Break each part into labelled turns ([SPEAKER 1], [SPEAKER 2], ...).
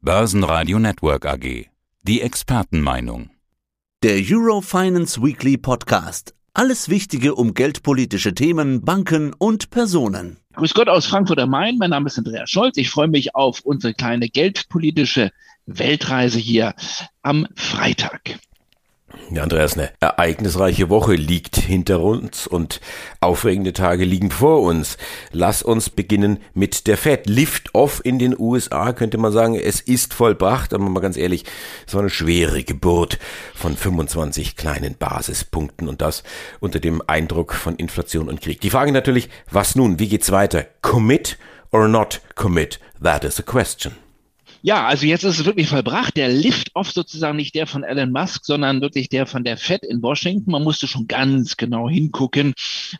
[SPEAKER 1] Börsenradio Network AG. Die Expertenmeinung.
[SPEAKER 2] Der Eurofinance Weekly Podcast. Alles Wichtige um geldpolitische Themen, Banken und Personen.
[SPEAKER 3] Grüß Gott aus Frankfurt am Main. Mein Name ist Andreas Scholz. Ich freue mich auf unsere kleine geldpolitische Weltreise hier am Freitag.
[SPEAKER 4] Ja, Andreas, eine ereignisreiche Woche liegt hinter uns und aufregende Tage liegen vor uns. Lass uns beginnen mit der Fed. Lift-off in den USA könnte man sagen, es ist vollbracht, aber mal ganz ehrlich, es war eine schwere Geburt von 25 kleinen Basispunkten und das unter dem Eindruck von Inflation und Krieg. Die Frage natürlich, was nun? Wie geht's weiter? Commit or not commit? That is the question.
[SPEAKER 3] Ja, also jetzt ist es wirklich vollbracht. Der Lift-Off sozusagen nicht der von Elon Musk, sondern wirklich der von der Fed in Washington. Man musste schon ganz genau hingucken.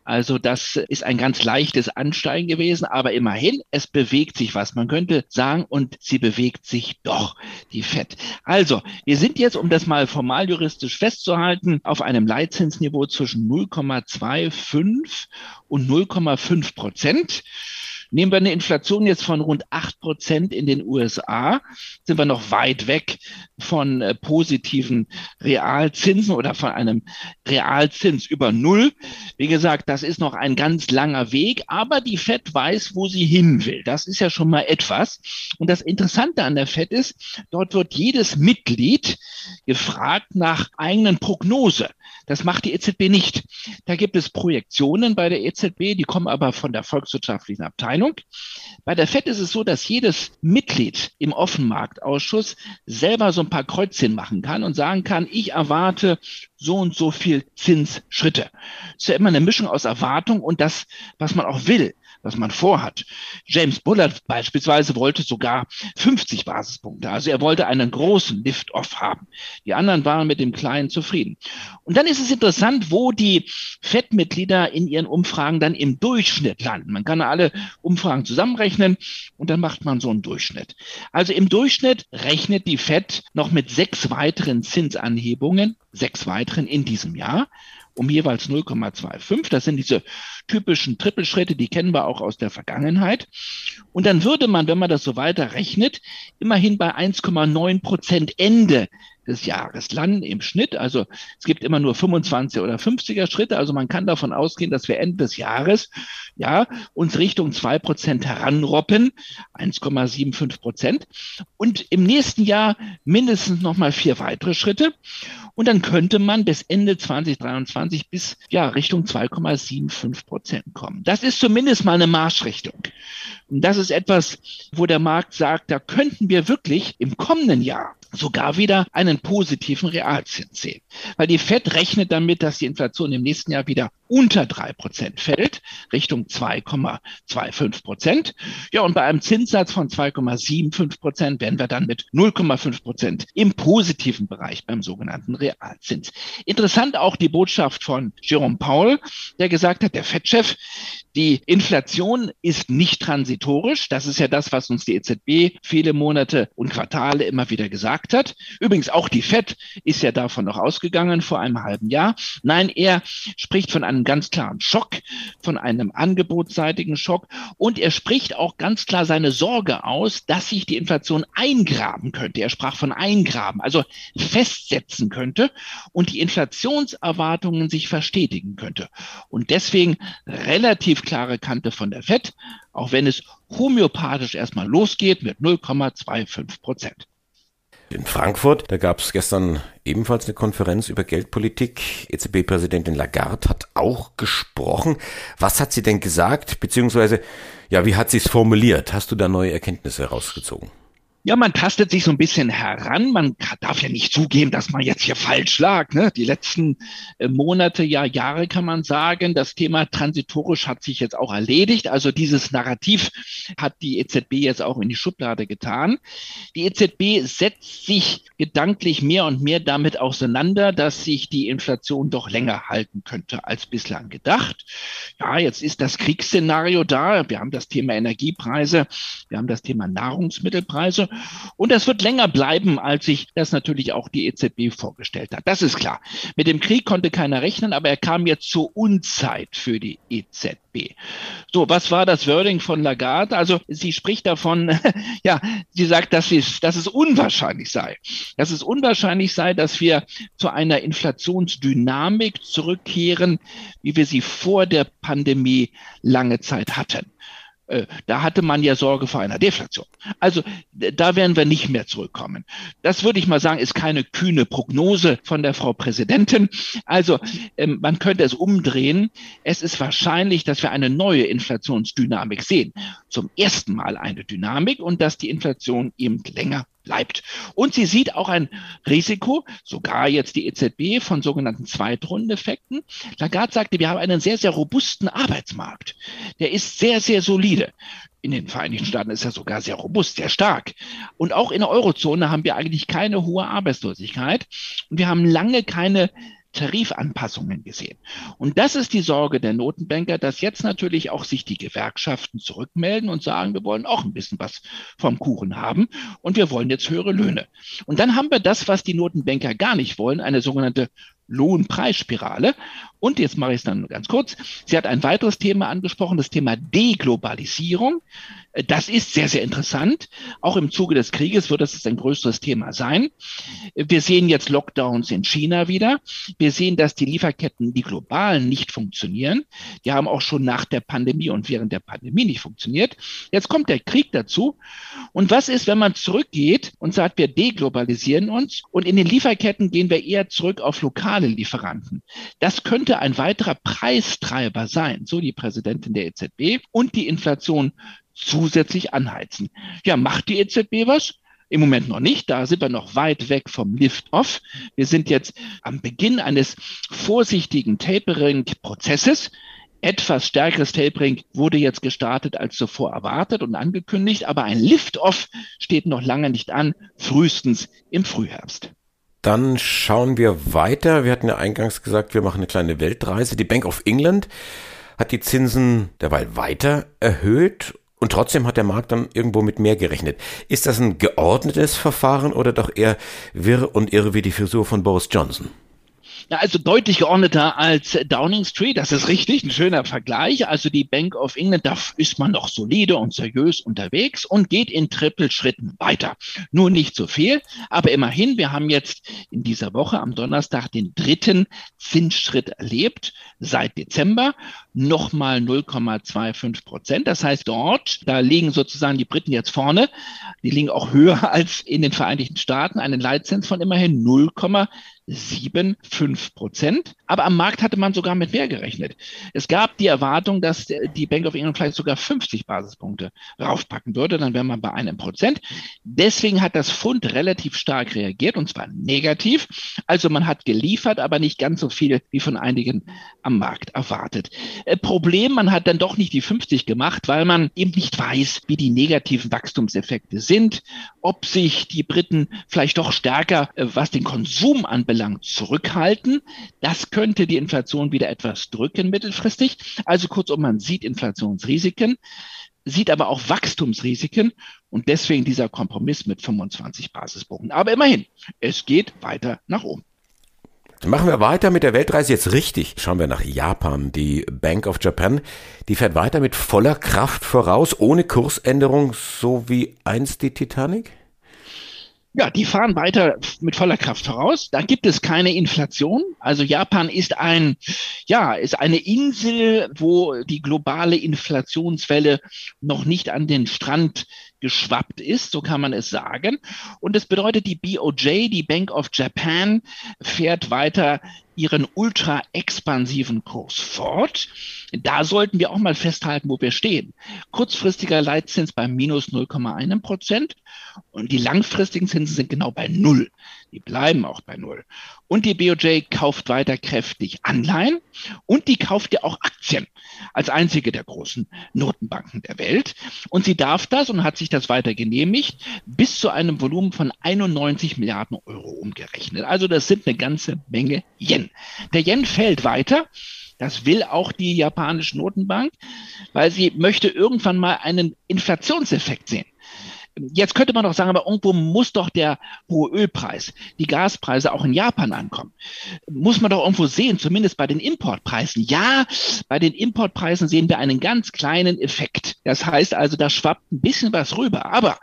[SPEAKER 3] Also das ist ein ganz leichtes Ansteigen gewesen, aber immerhin, es bewegt sich was. Man könnte sagen, und sie bewegt sich doch, die Fed. Also, wir sind jetzt, um das mal formal juristisch festzuhalten, auf einem Leitzinsniveau zwischen 0,25 und 0,5 Prozent. Nehmen wir eine Inflation jetzt von rund acht Prozent in den USA, sind wir noch weit weg von äh, positiven Realzinsen oder von einem Realzins über Null. Wie gesagt, das ist noch ein ganz langer Weg, aber die FED weiß, wo sie hin will. Das ist ja schon mal etwas. Und das Interessante an der FED ist, dort wird jedes Mitglied gefragt nach eigenen Prognose. Das macht die EZB nicht. Da gibt es Projektionen bei der EZB, die kommen aber von der volkswirtschaftlichen Abteilung. Bei der FED ist es so, dass jedes Mitglied im Offenmarktausschuss selber so ein paar Kreuzchen machen kann und sagen kann, ich erwarte so und so viel Zinsschritte. Es ist ja immer eine Mischung aus Erwartung und das, was man auch will was man vorhat. James Bullard beispielsweise wollte sogar 50 Basispunkte. Also er wollte einen großen Lift-Off haben. Die anderen waren mit dem Kleinen zufrieden. Und dann ist es interessant, wo die FED-Mitglieder in ihren Umfragen dann im Durchschnitt landen. Man kann alle Umfragen zusammenrechnen und dann macht man so einen Durchschnitt. Also im Durchschnitt rechnet die FED noch mit sechs weiteren Zinsanhebungen, sechs weiteren in diesem Jahr um jeweils 0,25. Das sind diese typischen Trippelschritte, die kennen wir auch aus der Vergangenheit. Und dann würde man, wenn man das so weiter rechnet, immerhin bei 1,9 Prozent Ende des Jahres landen im Schnitt. Also es gibt immer nur 25 oder 50er Schritte. Also man kann davon ausgehen, dass wir Ende des Jahres ja uns Richtung zwei Prozent heranroppen, 1,75 Prozent. Und im nächsten Jahr mindestens nochmal vier weitere Schritte. Und dann könnte man bis Ende 2023 bis ja Richtung 2,75 Prozent kommen. Das ist zumindest mal eine Marschrichtung. Und das ist etwas, wo der Markt sagt, da könnten wir wirklich im kommenden Jahr sogar wieder einen positiven Realzins sehen. Weil die FED rechnet damit, dass die Inflation im nächsten Jahr wieder unter drei Prozent fällt, Richtung 2,25 Prozent. Ja, und bei einem Zinssatz von 2,75 Prozent werden wir dann mit 0,5 Prozent im positiven Bereich beim sogenannten Realzins. Interessant auch die Botschaft von Jerome Powell, der gesagt hat, der FED-Chef, die Inflation ist nicht transitorisch. Das ist ja das, was uns die EZB viele Monate und Quartale immer wieder gesagt hat. Übrigens auch die FED ist ja davon noch ausgegangen vor einem halben Jahr. Nein, er spricht von einem ganz klaren Schock, von einem angebotsseitigen Schock und er spricht auch ganz klar seine Sorge aus, dass sich die Inflation eingraben könnte. Er sprach von eingraben, also festsetzen könnte und die Inflationserwartungen sich verstetigen könnte. Und deswegen relativ klare Kante von der FED, auch wenn es homöopathisch erstmal losgeht mit 0,25 Prozent.
[SPEAKER 4] In Frankfurt, da gab es gestern ebenfalls eine Konferenz über Geldpolitik. EZB-Präsidentin Lagarde hat auch gesprochen. Was hat sie denn gesagt? Beziehungsweise, ja, wie hat sie es formuliert? Hast du da neue Erkenntnisse herausgezogen?
[SPEAKER 3] Ja, man tastet sich so ein bisschen heran. Man darf ja nicht zugeben, dass man jetzt hier falsch lag. Ne? Die letzten äh, Monate, ja Jahre kann man sagen, das Thema transitorisch hat sich jetzt auch erledigt. Also dieses Narrativ hat die EZB jetzt auch in die Schublade getan. Die EZB setzt sich gedanklich mehr und mehr damit auseinander, dass sich die Inflation doch länger halten könnte als bislang gedacht. Ja, jetzt ist das Kriegsszenario da. Wir haben das Thema Energiepreise, wir haben das Thema Nahrungsmittelpreise. Und das wird länger bleiben, als sich das natürlich auch die EZB vorgestellt hat. Das ist klar. Mit dem Krieg konnte keiner rechnen, aber er kam jetzt zur Unzeit für die EZB. So, was war das Wording von Lagarde? Also sie spricht davon, ja, sie sagt, dass es, dass es unwahrscheinlich sei. Dass es unwahrscheinlich sei, dass wir zu einer Inflationsdynamik zurückkehren, wie wir sie vor der Pandemie lange Zeit hatten. Äh, da hatte man ja Sorge vor einer Deflation. Also da werden wir nicht mehr zurückkommen. Das würde ich mal sagen, ist keine kühne Prognose von der Frau Präsidentin. Also ähm, man könnte es umdrehen. Es ist wahrscheinlich, dass wir eine neue Inflationsdynamik sehen. Zum ersten Mal eine Dynamik und dass die Inflation eben länger bleibt. Und sie sieht auch ein Risiko, sogar jetzt die EZB, von sogenannten Zweitrundeneffekten. Lagarde sagte, wir haben einen sehr, sehr robusten Arbeitsmarkt. Der ist sehr, sehr solide. In den Vereinigten Staaten ist er sogar sehr robust, sehr stark. Und auch in der Eurozone haben wir eigentlich keine hohe Arbeitslosigkeit. Und wir haben lange keine Tarifanpassungen gesehen. Und das ist die Sorge der Notenbanker, dass jetzt natürlich auch sich die Gewerkschaften zurückmelden und sagen, wir wollen auch ein bisschen was vom Kuchen haben und wir wollen jetzt höhere Löhne. Und dann haben wir das, was die Notenbanker gar nicht wollen, eine sogenannte Lohnpreisspirale. Und jetzt mache ich es dann ganz kurz. Sie hat ein weiteres Thema angesprochen, das Thema Deglobalisierung. Das ist sehr, sehr interessant. Auch im Zuge des Krieges wird das ein größeres Thema sein. Wir sehen jetzt Lockdowns in China wieder. Wir sehen, dass die Lieferketten, die globalen, nicht funktionieren. Die haben auch schon nach der Pandemie und während der Pandemie nicht funktioniert. Jetzt kommt der Krieg dazu. Und was ist, wenn man zurückgeht und sagt, wir deglobalisieren uns und in den Lieferketten gehen wir eher zurück auf lokale Lieferanten? Das könnte ein weiterer Preistreiber sein, so die Präsidentin der EZB und die Inflation zusätzlich anheizen. Ja, macht die EZB was? Im Moment noch nicht, da sind wir noch weit weg vom Lift-Off. Wir sind jetzt am Beginn eines vorsichtigen Tapering-Prozesses. Etwas stärkeres Tapering wurde jetzt gestartet als zuvor erwartet und angekündigt, aber ein Lift-Off steht noch lange nicht an, frühestens im Frühherbst.
[SPEAKER 4] Dann schauen wir weiter. Wir hatten ja eingangs gesagt, wir machen eine kleine Weltreise. Die Bank of England hat die Zinsen derweil weiter erhöht und trotzdem hat der Markt dann irgendwo mit mehr gerechnet. Ist das ein geordnetes Verfahren oder doch eher wirr und irre wie die Frisur von Boris Johnson?
[SPEAKER 3] Ja, also deutlich geordneter als Downing Street, das ist richtig, ein schöner Vergleich. Also die Bank of England, da ist man noch solide und seriös unterwegs und geht in Trippelschritten weiter. Nur nicht so viel, aber immerhin, wir haben jetzt in dieser Woche am Donnerstag den dritten Zinsschritt erlebt seit Dezember, nochmal 0,25 Prozent. Das heißt, dort, da liegen sozusagen die Briten jetzt vorne, die liegen auch höher als in den Vereinigten Staaten, einen Leitzins von immerhin 0,25 7,5 Prozent. Aber am Markt hatte man sogar mit mehr gerechnet. Es gab die Erwartung, dass die Bank of England vielleicht sogar 50 Basispunkte raufpacken würde. Dann wäre man bei einem Prozent. Deswegen hat das Pfund relativ stark reagiert und zwar negativ. Also man hat geliefert, aber nicht ganz so viel wie von einigen am Markt erwartet. Äh, Problem, man hat dann doch nicht die 50 gemacht, weil man eben nicht weiß, wie die negativen Wachstumseffekte sind, ob sich die Briten vielleicht doch stärker, äh, was den Konsum anbelangt, anbelangt, zurückhalten. Das könnte die Inflation wieder etwas drücken mittelfristig. Also kurzum, man sieht Inflationsrisiken, sieht aber auch Wachstumsrisiken und deswegen dieser Kompromiss mit 25 Basispunkten. Aber immerhin, es geht weiter nach oben.
[SPEAKER 4] Machen wir weiter mit der Weltreise jetzt richtig. Schauen wir nach Japan. Die Bank of Japan, die fährt weiter mit voller Kraft voraus, ohne Kursänderung, so wie einst die Titanic?
[SPEAKER 3] Ja, die fahren weiter mit voller Kraft voraus. Da gibt es keine Inflation. Also Japan ist ein, ja, ist eine Insel, wo die globale Inflationswelle noch nicht an den Strand geschwappt ist, so kann man es sagen. Und es bedeutet, die BOJ, die Bank of Japan, fährt weiter ihren ultra expansiven Kurs fort. Da sollten wir auch mal festhalten, wo wir stehen. Kurzfristiger Leitzins bei minus 0,1 Prozent und die langfristigen Zinsen sind genau bei Null. Die bleiben auch bei Null. Und die BOJ kauft weiter kräftig Anleihen und die kauft ja auch Aktien als einzige der großen Notenbanken der Welt. Und sie darf das und hat sich das weiter genehmigt bis zu einem Volumen von 91 Milliarden Euro umgerechnet. Also das sind eine ganze Menge Yen. Der Yen fällt weiter. Das will auch die japanische Notenbank, weil sie möchte irgendwann mal einen Inflationseffekt sehen Jetzt könnte man doch sagen, aber irgendwo muss doch der hohe Ölpreis, die Gaspreise auch in Japan ankommen. Muss man doch irgendwo sehen, zumindest bei den Importpreisen. Ja, bei den Importpreisen sehen wir einen ganz kleinen Effekt. Das heißt also, da schwappt ein bisschen was rüber. Aber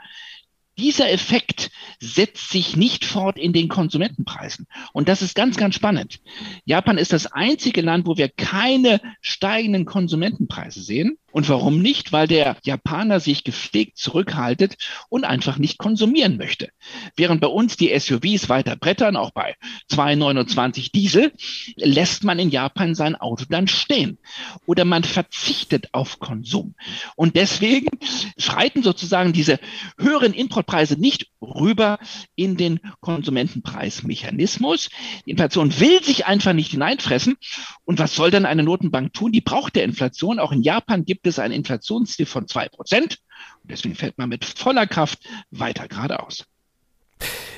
[SPEAKER 3] dieser Effekt setzt sich nicht fort in den Konsumentenpreisen. Und das ist ganz, ganz spannend. Japan ist das einzige Land, wo wir keine steigenden Konsumentenpreise sehen. Und warum nicht? Weil der Japaner sich gepflegt zurückhaltet und einfach nicht konsumieren möchte. Während bei uns die SUVs weiter brettern, auch bei 229 Diesel, lässt man in Japan sein Auto dann stehen. Oder man verzichtet auf Konsum. Und deswegen schreiten sozusagen diese höheren Importpreise nicht rüber in den Konsumentenpreismechanismus. Die Inflation will sich einfach nicht hineinfressen. Und was soll dann eine Notenbank tun? Die braucht der Inflation. Auch in Japan gibt gibt es ein Inflationsziel von zwei Prozent. Und deswegen fällt man mit voller Kraft weiter geradeaus.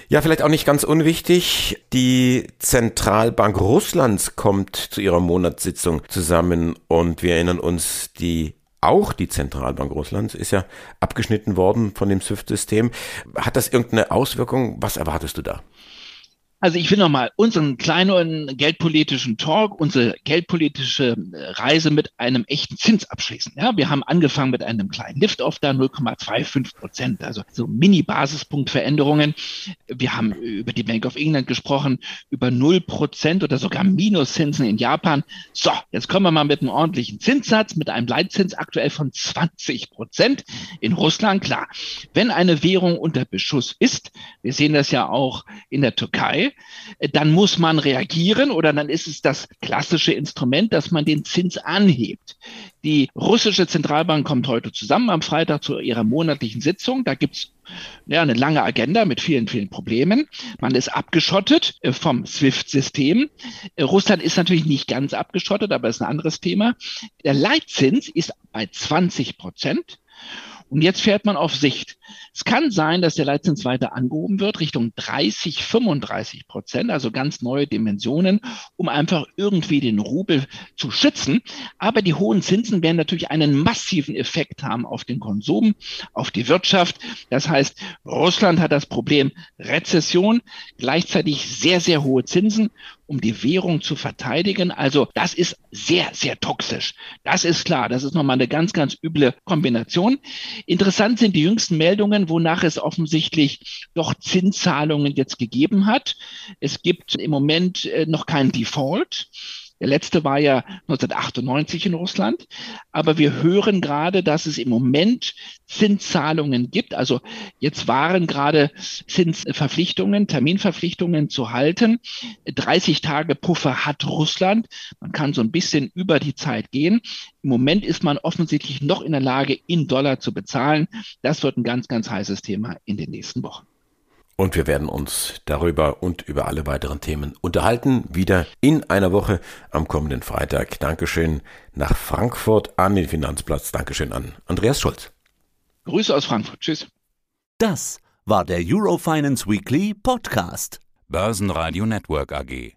[SPEAKER 4] Ja, vielleicht auch nicht ganz unwichtig. Die Zentralbank Russlands kommt zu ihrer Monatssitzung zusammen und wir erinnern uns, die auch die Zentralbank Russlands ist ja abgeschnitten worden von dem SWIFT-System. Hat das irgendeine Auswirkung? Was erwartest du da?
[SPEAKER 3] Also ich will nochmal unseren kleinen geldpolitischen Talk, unsere geldpolitische äh, Reise mit einem echten Zins abschließen. Ja, wir haben angefangen mit einem kleinen Lift-Off da 0,25 Prozent, also so Mini-Basispunktveränderungen. Wir haben über die Bank of England gesprochen, über 0 Prozent oder sogar Minuszinsen in Japan. So, jetzt kommen wir mal mit einem ordentlichen Zinssatz, mit einem Leitzins aktuell von 20 Prozent. In Russland, klar, wenn eine Währung unter Beschuss ist, wir sehen das ja auch in der Türkei, dann muss man reagieren oder dann ist es das klassische Instrument, dass man den Zins anhebt. Die russische Zentralbank kommt heute zusammen am Freitag zu ihrer monatlichen Sitzung. Da gibt's ja, eine lange Agenda mit vielen, vielen Problemen. Man ist abgeschottet äh, vom SWIFT-System. Äh, Russland ist natürlich nicht ganz abgeschottet, aber ist ein anderes Thema. Der Leitzins ist bei 20 Prozent. Und jetzt fährt man auf Sicht. Es kann sein, dass der Leitzins weiter angehoben wird, Richtung 30, 35 Prozent, also ganz neue Dimensionen, um einfach irgendwie den Rubel zu schützen. Aber die hohen Zinsen werden natürlich einen massiven Effekt haben auf den Konsum, auf die Wirtschaft. Das heißt, Russland hat das Problem Rezession, gleichzeitig sehr, sehr hohe Zinsen um die Währung zu verteidigen. Also das ist sehr, sehr toxisch. Das ist klar. Das ist nochmal eine ganz, ganz üble Kombination. Interessant sind die jüngsten Meldungen, wonach es offensichtlich doch Zinszahlungen jetzt gegeben hat. Es gibt im Moment äh, noch keinen Default. Der letzte war ja 1998 in Russland. Aber wir hören gerade, dass es im Moment Zinszahlungen gibt. Also jetzt waren gerade Zinsverpflichtungen, Terminverpflichtungen zu halten. 30 Tage Puffer hat Russland. Man kann so ein bisschen über die Zeit gehen. Im Moment ist man offensichtlich noch in der Lage, in Dollar zu bezahlen. Das wird ein ganz, ganz heißes Thema in den nächsten Wochen.
[SPEAKER 4] Und wir werden uns darüber und über alle weiteren Themen unterhalten. Wieder in einer Woche am kommenden Freitag. Dankeschön nach Frankfurt an den Finanzplatz. Dankeschön an Andreas Schulz.
[SPEAKER 3] Grüße aus Frankfurt. Tschüss.
[SPEAKER 2] Das war der Eurofinance Weekly Podcast.
[SPEAKER 1] Börsenradio Network AG.